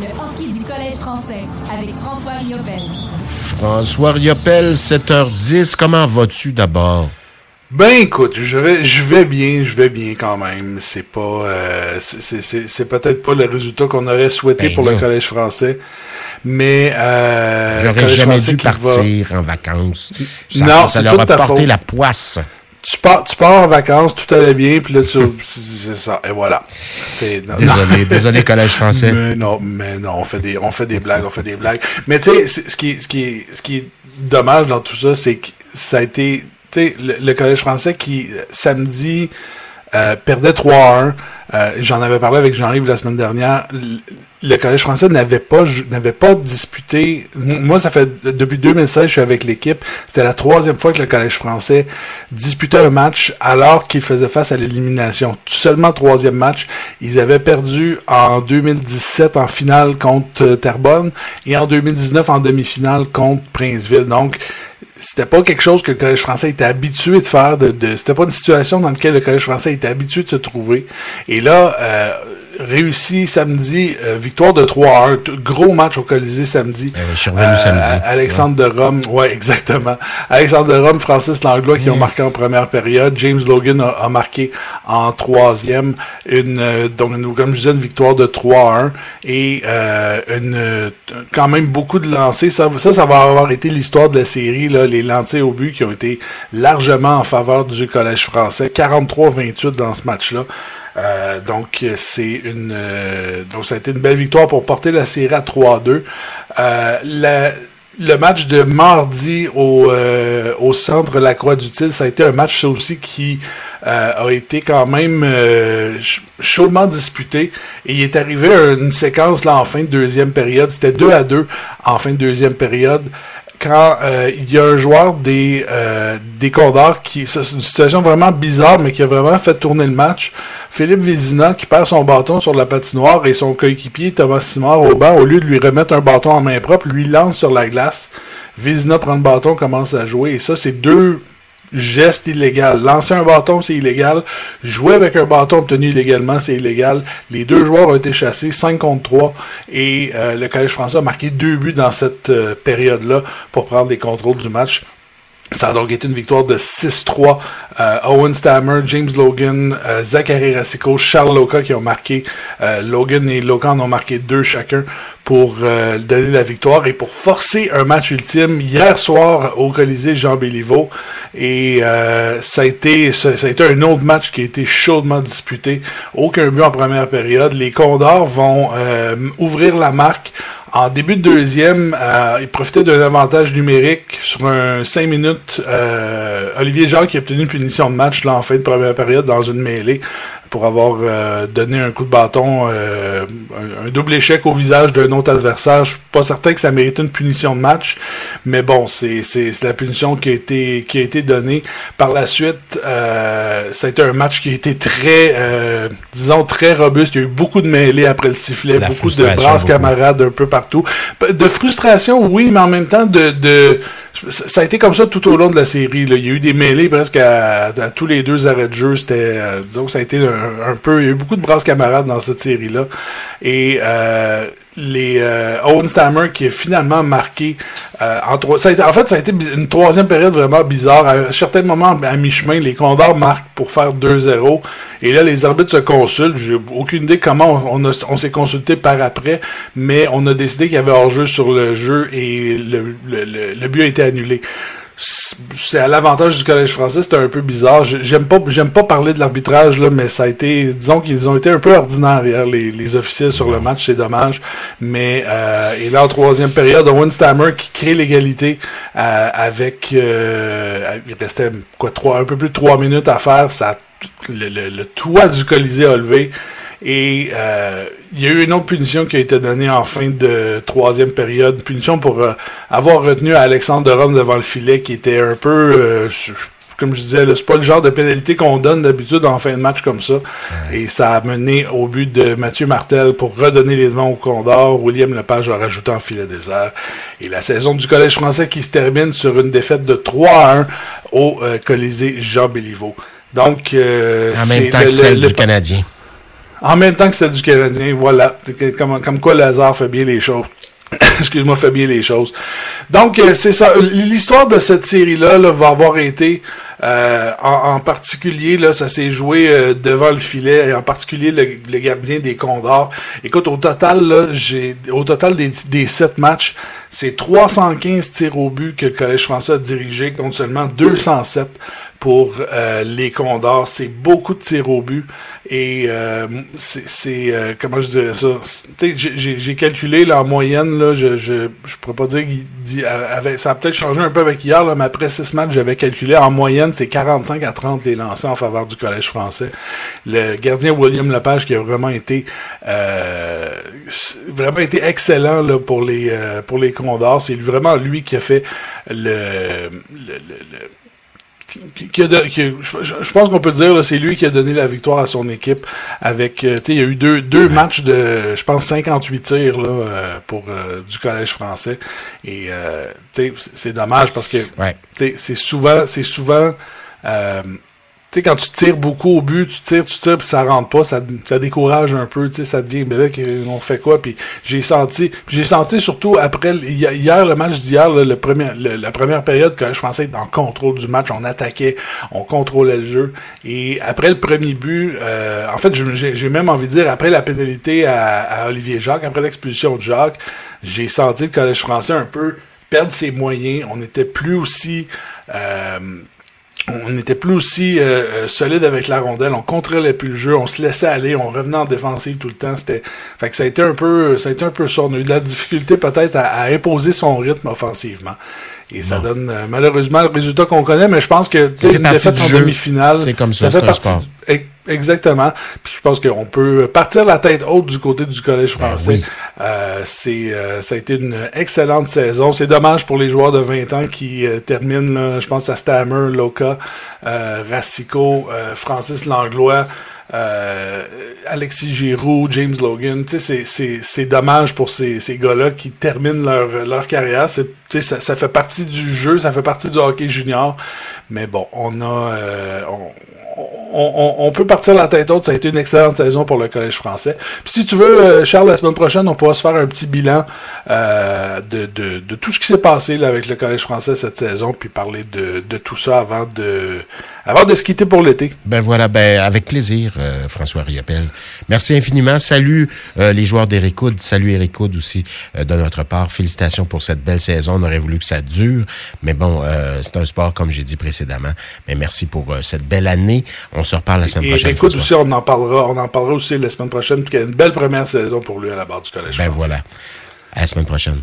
Le hockey du Collège français avec François Riopel. François Riopel, 7h10. Comment vas-tu d'abord? Ben écoute, je vais, je vais bien, je vais bien quand même. C'est pas, euh, c'est, c'est, c'est peut-être pas le résultat qu'on aurait souhaité Ben pour le collège français, mais euh, J'aurais jamais dû va- partir en vacances. Ça, Non, ça c'est leur a porté faute. la poisse. Tu pars, tu pars en vacances, tout allait bien, puis là tu, c'est ça, et voilà. Non, Désolé, désolé, Collège français. Mais non, mais non, on fait des, on fait des blagues, on fait des blagues. Mais tu sais, ce qui, est- ce qui ce qui est dommage dans tout ça, c'est que ça a été, tu sais, le, le collège français qui euh, samedi euh, perdait 3-1. Euh, J'en avais parlé avec Jean-Yves la semaine dernière. Le, collège français n'avait pas, n'avait pas disputé. Moi, ça fait depuis 2016, je suis avec l'équipe. C'était la troisième fois que le collège français disputait un match alors qu'il faisait face à l'élimination. Seulement troisième match. Ils avaient perdu en 2017 en finale contre euh, Terrebonne et en 2019 en demi-finale contre Princeville. Donc, c'était pas quelque chose que le collège français était habitué de faire. De, de- c'était pas une situation dans laquelle le collège français était habitué de se trouver. Et là, euh, réussi samedi, euh, victoire de 3 à 1. T- Gros match au Colisée samedi. Eh je suis revenu samedi. Alexandre de Rome, ouais, exactement. Alexandre de Rome, Francis Langlois qui ont marqué en première période. James Logan a, a marqué en troisième. Une, euh, donc, une- comme je disais, une victoire de 3 à 1 et euh, une, euh, quand même beaucoup de lancers. Ça, ça, ça va avoir été l'histoire de la série, là, les lancers au but qui ont été largement en faveur du Collège français. 43-28 dans ce match-là. Euh, donc c'est une euh, donc ça a été une belle victoire pour porter la série à 3-2. Euh, le match de mardi au, euh, au centre La Croix du ça a été un match ça aussi qui euh, a été quand même euh, ch- chaudement disputé. Et il est arrivé une séquence là en fin de deuxième période. C'était 2 à 2 en fin de deuxième période quand euh, il y a un joueur des euh, des Condors qui c'est une situation vraiment bizarre mais qui a vraiment fait tourner le match. Philippe Vézina qui perd son bâton sur la patinoire et son coéquipier Thomas Simard au banc au lieu de lui remettre un bâton en main propre lui lance sur la glace. Vézina prend le bâton commence à jouer. Et ça c'est deux geste illégal. Lancer un bâton, c'est illégal. Jouer avec un bâton obtenu illégalement, c'est illégal. Les deux joueurs ont été chassés, 5 contre 3, et euh, le Collège français a marqué deux buts dans cette euh, période-là pour prendre les contrôles du match. Ça a donc été une victoire de 6-3. Euh, Owen Stammer, James Logan, euh, Zachary Racicot, Charles Loca qui ont marqué. Euh, Logan et Loca en ont marqué deux chacun pour euh, donner la victoire et pour forcer un match ultime hier soir au Colisée Jean Béliveau. Et ça a été ça, ça a été un autre match qui a été chaudement disputé. Aucun but en première période. Les Condors vont ouvrir la marque en début de deuxième, euh, ils profitaient d'un avantage numérique sur un 5 minutes. Euh, Olivier Jacques a obtenu une punition de match là, en fin de première période dans une mêlée pour avoir euh, donné un coup de bâton, euh, un, un double échec au visage d'un autre adversaire. Je suis pas certain que ça mérite une punition de match, mais bon, c'est la punition qui a été qui a été donnée. Par la suite, euh, ça a été un match qui a été très, euh, disons très robuste. Il y a eu beaucoup de mêlées après le sifflet, La beaucoup de brasses beaucoup. camarades un peu partout. De frustration, oui, mais en même temps de, de ça a été comme ça tout au long de la série. Là. Il y a eu des mêlées presque à, à tous les deux arrêts de jeu. C'était, euh, disons que ça a été un, un peu, il y a eu beaucoup de brasses camarades dans cette série-là. Et euh, les euh, Owen Stammer qui est finalement marqué euh, en. Ça a été, en fait, ça a été une troisième période vraiment bizarre. À un certain moment, à mi-chemin, les Condors marquent pour faire 2-0. Et là, les arbitres se consultent. J'ai aucune idée comment on, s'est consulté par après, mais on a décidé qu'il y avait hors-jeu sur le jeu et le but a été annulé. C'est à l'avantage du collège français, c'était un peu bizarre. J'ai- J'aime pas, j'aime pas parler de l'arbitrage là, mais ça a été, disons qu'ils ont été un peu ordinaires hier, les, les officiels sur le match, c'est dommage. Mais euh, et là en troisième période, Owen Stammer qui crée l'égalité euh, avec, euh, il restait quoi trois, un peu plus de trois minutes à faire, ça, le, le, le toit du Colisée a levé. Et euh, il y a eu une autre punition qui a été donnée en fin de troisième période. Une punition pour euh, avoir retenu Alexandre de Rome devant le filet qui était un peu... euh, comme je disais, c'est pas le genre de pénalité qu'on donne d'habitude en fin de match comme ça. Et ça a mené au but de Mathieu Martel pour redonner les devants au Condor. William Lepage a rajouté en filet désert. Et la saison du Collège français qui se termine sur une défaite de 3 à 1 au euh, Colisée Jean Béliveau. Donc, euh, En même temps que celle le- du Canadien. En même temps que c'était du Canadien, voilà. Comme, quoi le hasard fait bien les choses. Excuse-moi, fait bien les choses. Donc, euh, c'est ça. L'histoire de cette série-là là, va avoir été, euh, en, particulier, là, ça s'est joué euh, devant le filet, et en particulier le, gardien des Condors. Écoute, au total, là, j'ai, au total des, des sept matchs, c'est 315 tirs au but que le Collège français a dirigé contre seulement 207 pour euh, les Condors. C'est beaucoup de tirs au but et euh, c'est euh, comment je dirais ça? J'ai calculé là, en moyenne là, je je je pourrais pas dire qu'il avec ça a peut-être changé un peu avec hier là, mais après six matchs j'avais calculé en moyenne c'est 45 à 30 les lancers en faveur du collège français. Le gardien William Lepage qui a vraiment été vraiment été excellent là pour les pour les Condors. C'est vraiment lui qui a fait le, le, le qui, a je, pense qu'on peut dire c'est lui qui a donné la victoire à son équipe avec euh, il y a eu deux, deux matchs de je pense 58 tirs là, euh, pour euh, du collège français. Et c'est dommage parce que c'est souvent c'est souvent sais, quand tu tires beaucoup au but, tu tires, tu tires, puis ça rentre pas, ça, ça décourage un peu, tu sais, ça devient, mais là, on fait quoi? Puis j'ai senti, j'ai senti surtout après, hier, le match d'hier, le premier, la première période, que je pensais être en contrôle du match, on attaquait, on contrôlait le jeu, et après le premier but, euh, en fait, j'ai même envie de dire, après la pénalité à, à Olivier Jacques, après l'expulsion de Jacques, j'ai senti le collège français un peu perdre ses moyens, on n'était plus aussi... Euh, on n'était plus aussi euh, euh, solide avec la rondelle, on contrôlait plus le jeu, on se laissait aller, on revenait en défensive tout le temps. C'était, fait ça a été un peu, ça a été un peu de la difficulté peut-être à, imposer son rythme offensivement. Et ça donne euh, malheureusement le résultat qu'on connaît, mais je pense que c'est une défaite en demi-finale. C'est comme ça, c'est un sport. Exactement. Puis je pense qu'on peut partir la tête haute du côté du collège ben français. Euh, c'est euh, ça a été une excellente saison. C'est dommage pour les joueurs de 20 ans qui euh, terminent. je pense à Stammer, Loca, Rassico, Francis Langlois. Alexis Giroux, James Logan, c'est dommage pour ces, ces gars-là qui terminent leur, leur carrière. Ça, ça fait partie du jeu, ça fait partie du hockey junior. Mais bon, on a, on, on, peut partir la tête haute. Ça a été une excellente saison pour le Collège français. Puis si tu veux, euh, Charles, la semaine prochaine, on pourra se faire un petit bilan euh, de, de, tout ce qui s'est passé là, avec le Collège français cette saison, puis parler de, de tout ça avant de avant de se quitter pour l'été. Ben voilà, ben avec plaisir, euh, François Riopel. Merci infiniment. Salut les joueurs d'Eric Salut Eric aussi de notre part. Félicitations pour cette belle saison. On aurait voulu que ça dure, mais bon, c'est un sport comme j'ai dit précédemment. Mais merci pour cette belle année. On se reparle la semaine prochaine. Écoute aussi, on en parlera, on en parlera aussi la semaine prochaine, qu'il y a une belle première saison pour lui à la barre du collège. Ben voilà. À la semaine prochaine.